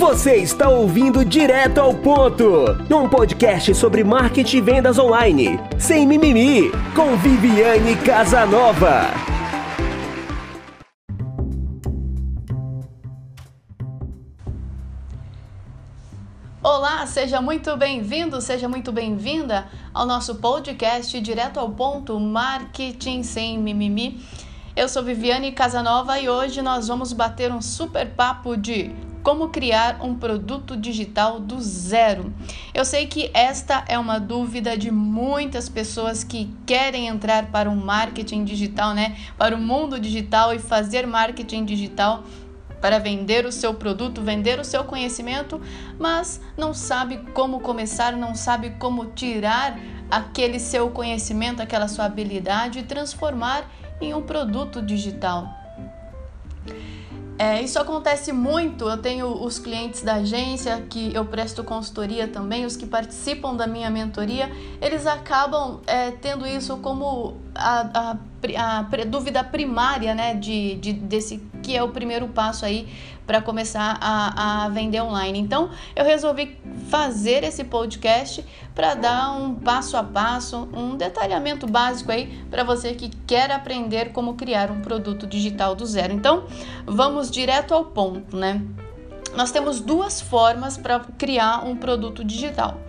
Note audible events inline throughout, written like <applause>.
Você está ouvindo Direto ao Ponto, um podcast sobre marketing e vendas online, sem mimimi, com Viviane Casanova. Olá, seja muito bem-vindo, seja muito bem-vinda ao nosso podcast Direto ao Ponto Marketing Sem Mimimi. Eu sou Viviane Casanova e hoje nós vamos bater um super papo de como criar um produto digital do zero. Eu sei que esta é uma dúvida de muitas pessoas que querem entrar para o marketing digital, né? Para o mundo digital e fazer marketing digital para vender o seu produto, vender o seu conhecimento, mas não sabe como começar, não sabe como tirar aquele seu conhecimento, aquela sua habilidade e transformar em um produto digital. É, isso acontece muito. Eu tenho os clientes da agência que eu presto consultoria também, os que participam da minha mentoria, eles acabam é, tendo isso como a, a, a, dúvida primária, né, de, de, desse que é o primeiro passo aí para começar a, a vender online. Então, eu resolvi fazer esse podcast para dar um passo a passo, um detalhamento básico aí para você que quer aprender como criar um produto digital do zero. Então, vamos direto ao ponto, né? Nós temos duas formas para criar um produto digital.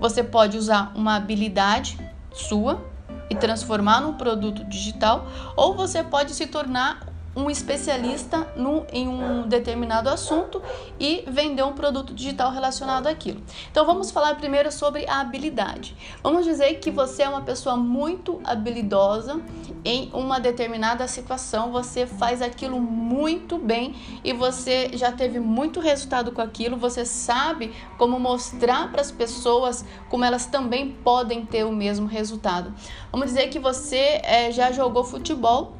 Você pode usar uma habilidade sua e transformar num produto digital, ou você pode se tornar um especialista no, em um determinado assunto e vender um produto digital relacionado àquilo. Então vamos falar primeiro sobre a habilidade. Vamos dizer que você é uma pessoa muito habilidosa em uma determinada situação, você faz aquilo muito bem e você já teve muito resultado com aquilo, você sabe como mostrar para as pessoas como elas também podem ter o mesmo resultado. Vamos dizer que você é, já jogou futebol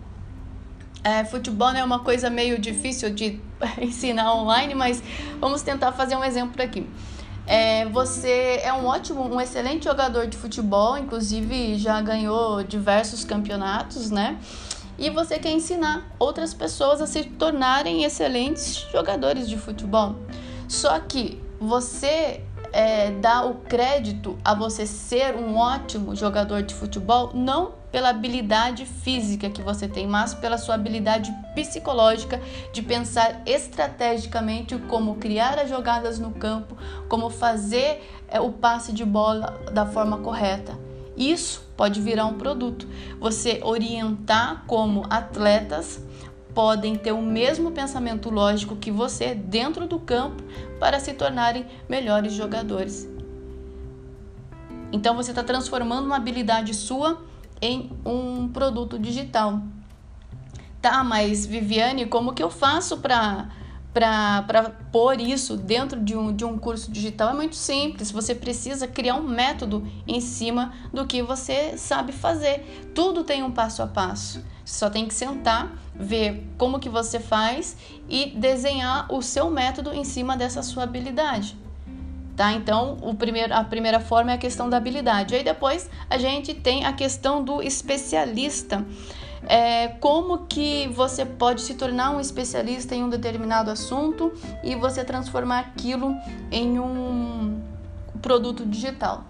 é, futebol é uma coisa meio difícil de <laughs> ensinar online, mas vamos tentar fazer um exemplo aqui. É, você é um ótimo, um excelente jogador de futebol, inclusive já ganhou diversos campeonatos, né? E você quer ensinar outras pessoas a se tornarem excelentes jogadores de futebol. Só que você é, dá o crédito a você ser um ótimo jogador de futebol não pela habilidade física que você tem, mas pela sua habilidade psicológica de pensar estrategicamente como criar as jogadas no campo, como fazer é, o passe de bola da forma correta. Isso pode virar um produto. Você orientar como atletas podem ter o mesmo pensamento lógico que você dentro do campo para se tornarem melhores jogadores. Então você está transformando uma habilidade sua em um produto digital. Tá, mas Viviane, como que eu faço para para pôr isso dentro de um, de um curso digital é muito simples. Você precisa criar um método em cima do que você sabe fazer. Tudo tem um passo a passo. Você só tem que sentar, ver como que você faz e desenhar o seu método em cima dessa sua habilidade. Tá? Então, o primeiro, a primeira forma é a questão da habilidade. Aí depois a gente tem a questão do especialista. É, como que você pode se tornar um especialista em um determinado assunto e você transformar aquilo em um produto digital.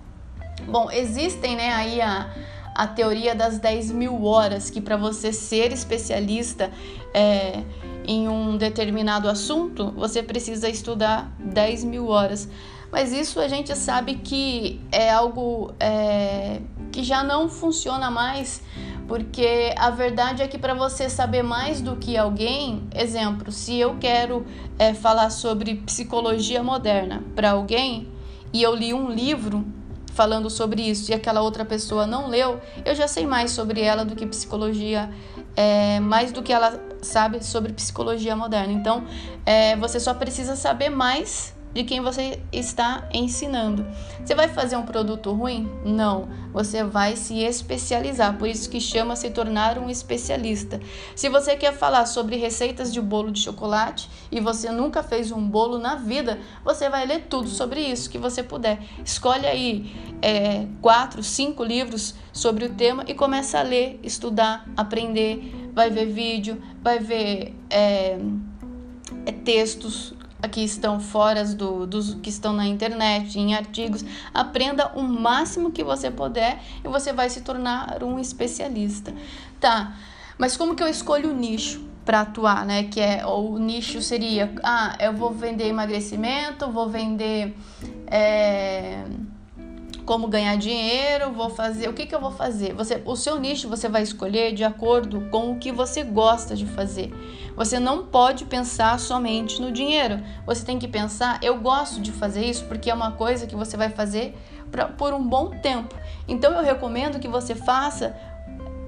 Bom, existem né, aí a, a teoria das 10 mil horas, que para você ser especialista é, em um determinado assunto, você precisa estudar 10 mil horas mas isso a gente sabe que é algo é, que já não funciona mais, porque a verdade é que para você saber mais do que alguém, exemplo, se eu quero é, falar sobre psicologia moderna para alguém e eu li um livro falando sobre isso e aquela outra pessoa não leu, eu já sei mais sobre ela do que psicologia, é, mais do que ela sabe sobre psicologia moderna. Então, é, você só precisa saber mais de quem você está ensinando. Você vai fazer um produto ruim? Não, você vai se especializar, por isso que chama se tornar um especialista. Se você quer falar sobre receitas de bolo de chocolate e você nunca fez um bolo na vida, você vai ler tudo sobre isso que você puder. Escolhe aí é, quatro, cinco livros sobre o tema e começa a ler, estudar, aprender. Vai ver vídeo, vai ver é, é textos que estão fora do, dos que estão na internet, em artigos. Aprenda o máximo que você puder e você vai se tornar um especialista. Tá, mas como que eu escolho o nicho? para atuar, né? Que é o nicho seria, ah, eu vou vender emagrecimento, vou vender é, como ganhar dinheiro, vou fazer, o que que eu vou fazer? Você, o seu nicho você vai escolher de acordo com o que você gosta de fazer. Você não pode pensar somente no dinheiro. Você tem que pensar, eu gosto de fazer isso porque é uma coisa que você vai fazer pra, por um bom tempo. Então eu recomendo que você faça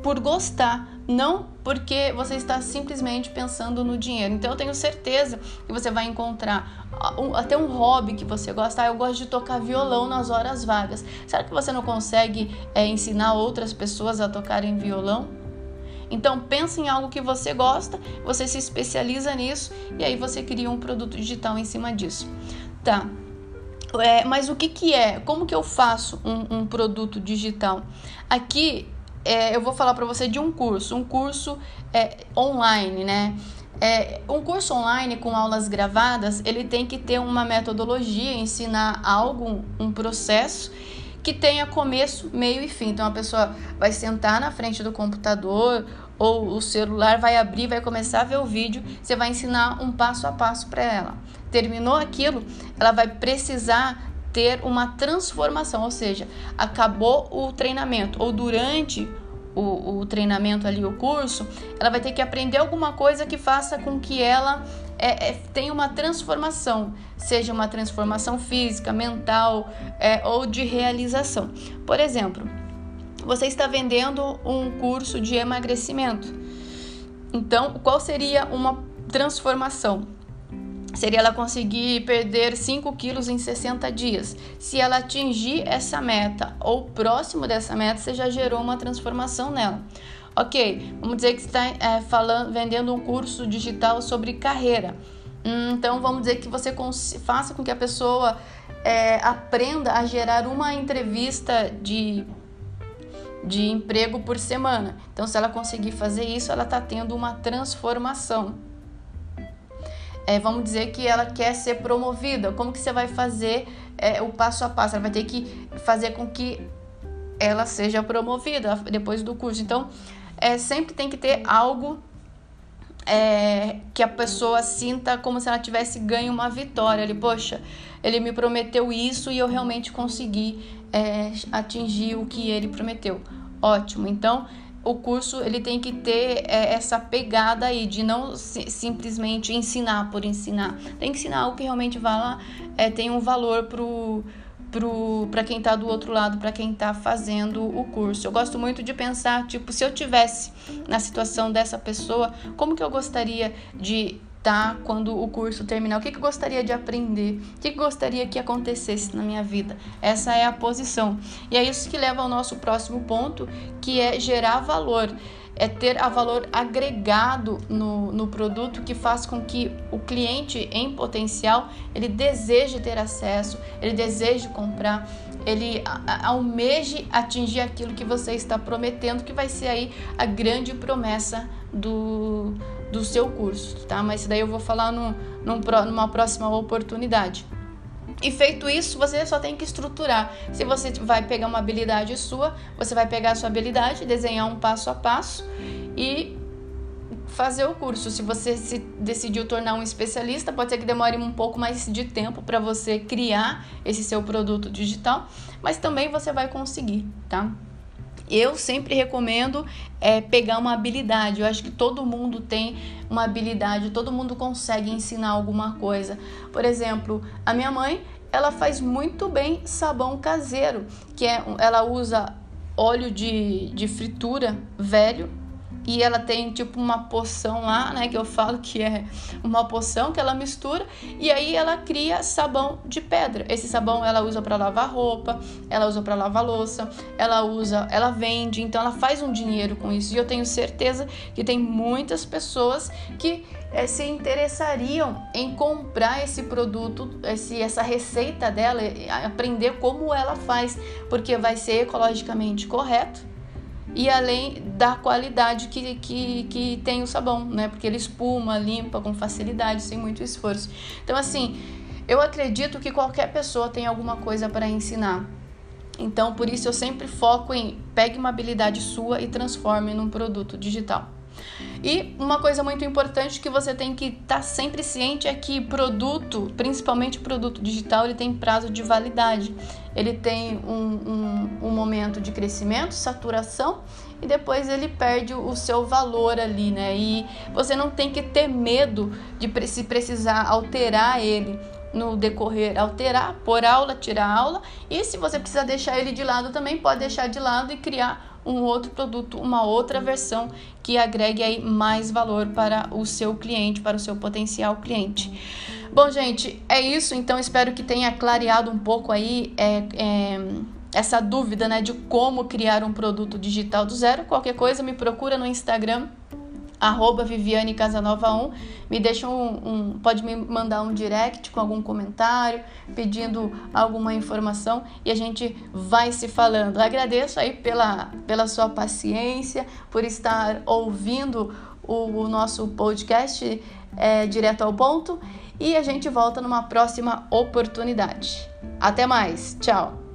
por gostar, não porque você está simplesmente pensando no dinheiro. Então eu tenho certeza que você vai encontrar até um hobby que você gosta. Ah, eu gosto de tocar violão nas horas vagas. Será que você não consegue é, ensinar outras pessoas a tocarem violão? Então pense em algo que você gosta, você se especializa nisso e aí você cria um produto digital em cima disso. Tá. É, mas o que, que é? Como que eu faço um, um produto digital? Aqui é, eu vou falar para você de um curso, um curso é, online, né? É, um curso online com aulas gravadas, ele tem que ter uma metodologia, ensinar algo, um processo que tenha começo, meio e fim. Então a pessoa vai sentar na frente do computador ou o celular, vai abrir, vai começar a ver o vídeo, você vai ensinar um passo a passo para ela. Terminou aquilo, ela vai precisar ter uma transformação, ou seja, acabou o treinamento ou durante o, o treinamento ali, o curso, ela vai ter que aprender alguma coisa que faça com que ela é, é, tenha uma transformação, seja uma transformação física, mental é, ou de realização. Por exemplo, você está vendendo um curso de emagrecimento. Então, qual seria uma transformação? Seria ela conseguir perder 5 quilos em 60 dias. Se ela atingir essa meta ou próximo dessa meta, você já gerou uma transformação nela. Ok, vamos dizer que está é, falando, vendendo um curso digital sobre carreira. Hum, então vamos dizer que você faça com que a pessoa é, aprenda a gerar uma entrevista de de emprego por semana. Então, se ela conseguir fazer isso, ela está tendo uma transformação é, vamos dizer que ela quer ser promovida, como que você vai fazer é, o passo a passo? Ela vai ter que fazer com que ela seja promovida depois do curso. Então, é, sempre tem que ter algo é, que a pessoa sinta como se ela tivesse ganho uma vitória. Ele, poxa, ele me prometeu isso e eu realmente consegui é, atingir o que ele prometeu. Ótimo. Então, o curso ele tem que ter é, essa pegada aí de não si, simplesmente ensinar por ensinar. Tem que ensinar algo que realmente vá lá, é, tem um valor pro para quem está do outro lado, para quem está fazendo o curso. Eu gosto muito de pensar, tipo, se eu tivesse na situação dessa pessoa, como que eu gostaria de tá? Quando o curso terminar, o que, que eu gostaria de aprender? O que, que gostaria que acontecesse na minha vida? Essa é a posição. E é isso que leva ao nosso próximo ponto, que é gerar valor. É ter a valor agregado no, no produto que faz com que o cliente em potencial ele deseje ter acesso, ele deseje comprar, ele almeje atingir aquilo que você está prometendo, que vai ser aí a grande promessa do, do seu curso, tá? Mas isso daí eu vou falar no, num, numa próxima oportunidade. E feito isso, você só tem que estruturar. Se você vai pegar uma habilidade sua, você vai pegar a sua habilidade, desenhar um passo a passo e fazer o curso. Se você se decidiu tornar um especialista, pode ser que demore um pouco mais de tempo para você criar esse seu produto digital, mas também você vai conseguir, tá? Eu sempre recomendo é, pegar uma habilidade. Eu acho que todo mundo tem uma habilidade, todo mundo consegue ensinar alguma coisa. Por exemplo, a minha mãe, ela faz muito bem sabão caseiro, que é, ela usa óleo de, de fritura velho e ela tem tipo uma poção lá, né, que eu falo que é uma poção que ela mistura e aí ela cria sabão de pedra. Esse sabão ela usa para lavar roupa, ela usa para lavar louça, ela usa, ela vende, então ela faz um dinheiro com isso. E eu tenho certeza que tem muitas pessoas que é, se interessariam em comprar esse produto, esse, essa receita dela, aprender como ela faz, porque vai ser ecologicamente correto e além da qualidade que, que, que tem o sabão, né? Porque ele espuma, limpa com facilidade, sem muito esforço. Então, assim, eu acredito que qualquer pessoa tem alguma coisa para ensinar. Então, por isso eu sempre foco em pegue uma habilidade sua e transforme num produto digital. E uma coisa muito importante que você tem que estar tá sempre ciente é que produto, principalmente produto digital, ele tem prazo de validade. Ele tem um, um, um momento de crescimento, saturação e depois ele perde o seu valor ali, né? E você não tem que ter medo de se precisar alterar ele no decorrer, alterar, por aula, tirar aula. E se você precisa deixar ele de lado também, pode deixar de lado e criar um outro produto, uma outra versão que agregue aí mais valor para o seu cliente, para o seu potencial cliente. Bom, gente, é isso. Então espero que tenha clareado um pouco aí é, é, essa dúvida, né, de como criar um produto digital do zero. Qualquer coisa, me procura no Instagram arroba Viviane Casanova 1, me deixa um, um, pode me mandar um direct com algum comentário, pedindo alguma informação e a gente vai se falando. Agradeço aí pela, pela sua paciência, por estar ouvindo o, o nosso podcast é, direto ao ponto e a gente volta numa próxima oportunidade. Até mais, tchau!